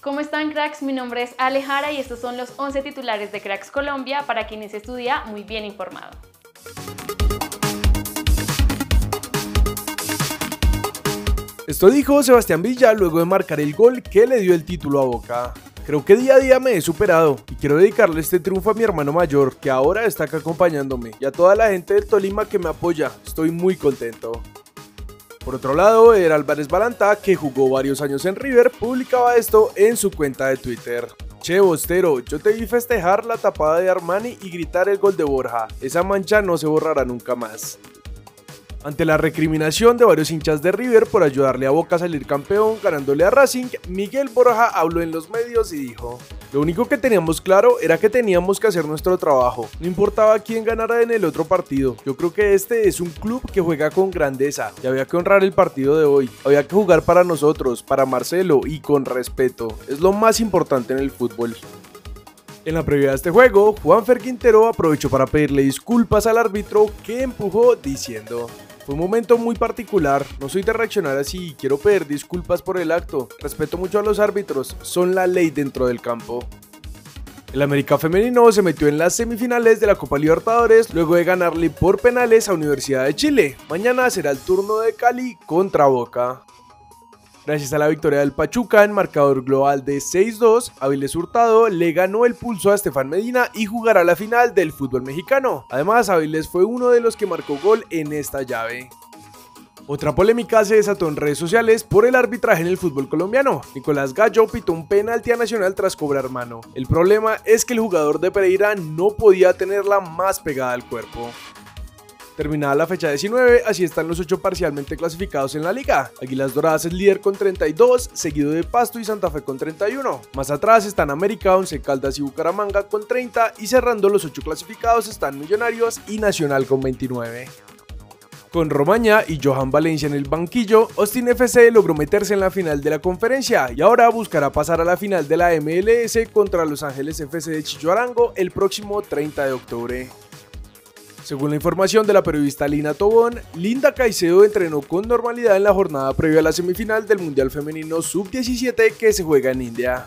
¿Cómo están cracks? Mi nombre es Alejara y estos son los 11 titulares de Cracks Colombia para quienes estudia muy bien informado. Esto dijo Sebastián Villa luego de marcar el gol que le dio el título a Boca. Creo que día a día me he superado y quiero dedicarle este triunfo a mi hermano mayor que ahora está acá acompañándome y a toda la gente del Tolima que me apoya. Estoy muy contento. Por otro lado, Eder Álvarez Balanta, que jugó varios años en River, publicaba esto en su cuenta de Twitter. Che, Bostero, yo te vi festejar la tapada de Armani y gritar el gol de Borja. Esa mancha no se borrará nunca más. Ante la recriminación de varios hinchas de River por ayudarle a Boca a salir campeón ganándole a Racing, Miguel Borja habló en los medios y dijo, lo único que teníamos claro era que teníamos que hacer nuestro trabajo, no importaba quién ganara en el otro partido, yo creo que este es un club que juega con grandeza y había que honrar el partido de hoy, había que jugar para nosotros, para Marcelo y con respeto, es lo más importante en el fútbol. En la previa de este juego, Juanfer Quintero aprovechó para pedirle disculpas al árbitro que empujó diciendo fue un momento muy particular, no soy de reaccionar así y quiero pedir disculpas por el acto. Respeto mucho a los árbitros, son la ley dentro del campo. El América femenino se metió en las semifinales de la Copa Libertadores luego de ganarle por penales a Universidad de Chile. Mañana será el turno de Cali contra Boca. Gracias a la victoria del Pachuca en marcador global de 6-2, Aviles Hurtado le ganó el pulso a Estefan Medina y jugará la final del fútbol mexicano. Además, Aviles fue uno de los que marcó gol en esta llave. Otra polémica se desató en redes sociales por el arbitraje en el fútbol colombiano. Nicolás Gallo pitó un penalti a Nacional tras cobrar mano. El problema es que el jugador de Pereira no podía tenerla más pegada al cuerpo. Terminada la fecha 19, así están los 8 parcialmente clasificados en la liga. Águilas Doradas es líder con 32, seguido de Pasto y Santa Fe con 31. Más atrás están América, Once Caldas y Bucaramanga con 30 y cerrando los 8 clasificados están Millonarios y Nacional con 29. Con Romaña y Johan Valencia en el banquillo, Austin FC logró meterse en la final de la conferencia y ahora buscará pasar a la final de la MLS contra Los Ángeles FC de Chicho Arango el próximo 30 de octubre. Según la información de la periodista Lina Tobón, Linda Caicedo entrenó con normalidad en la jornada previa a la semifinal del Mundial Femenino Sub-17 que se juega en India.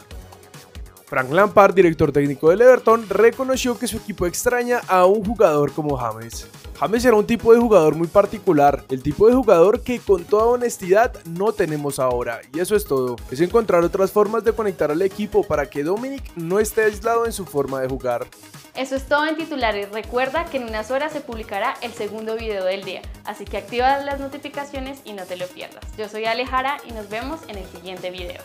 Frank Lampard, director técnico del Everton, reconoció que su equipo extraña a un jugador como James. James era un tipo de jugador muy particular, el tipo de jugador que con toda honestidad no tenemos ahora, y eso es todo. Es encontrar otras formas de conectar al equipo para que Dominic no esté aislado en su forma de jugar. Eso es todo en titulares. Recuerda que en unas horas se publicará el segundo video del día, así que activa las notificaciones y no te lo pierdas. Yo soy Alejara y nos vemos en el siguiente video.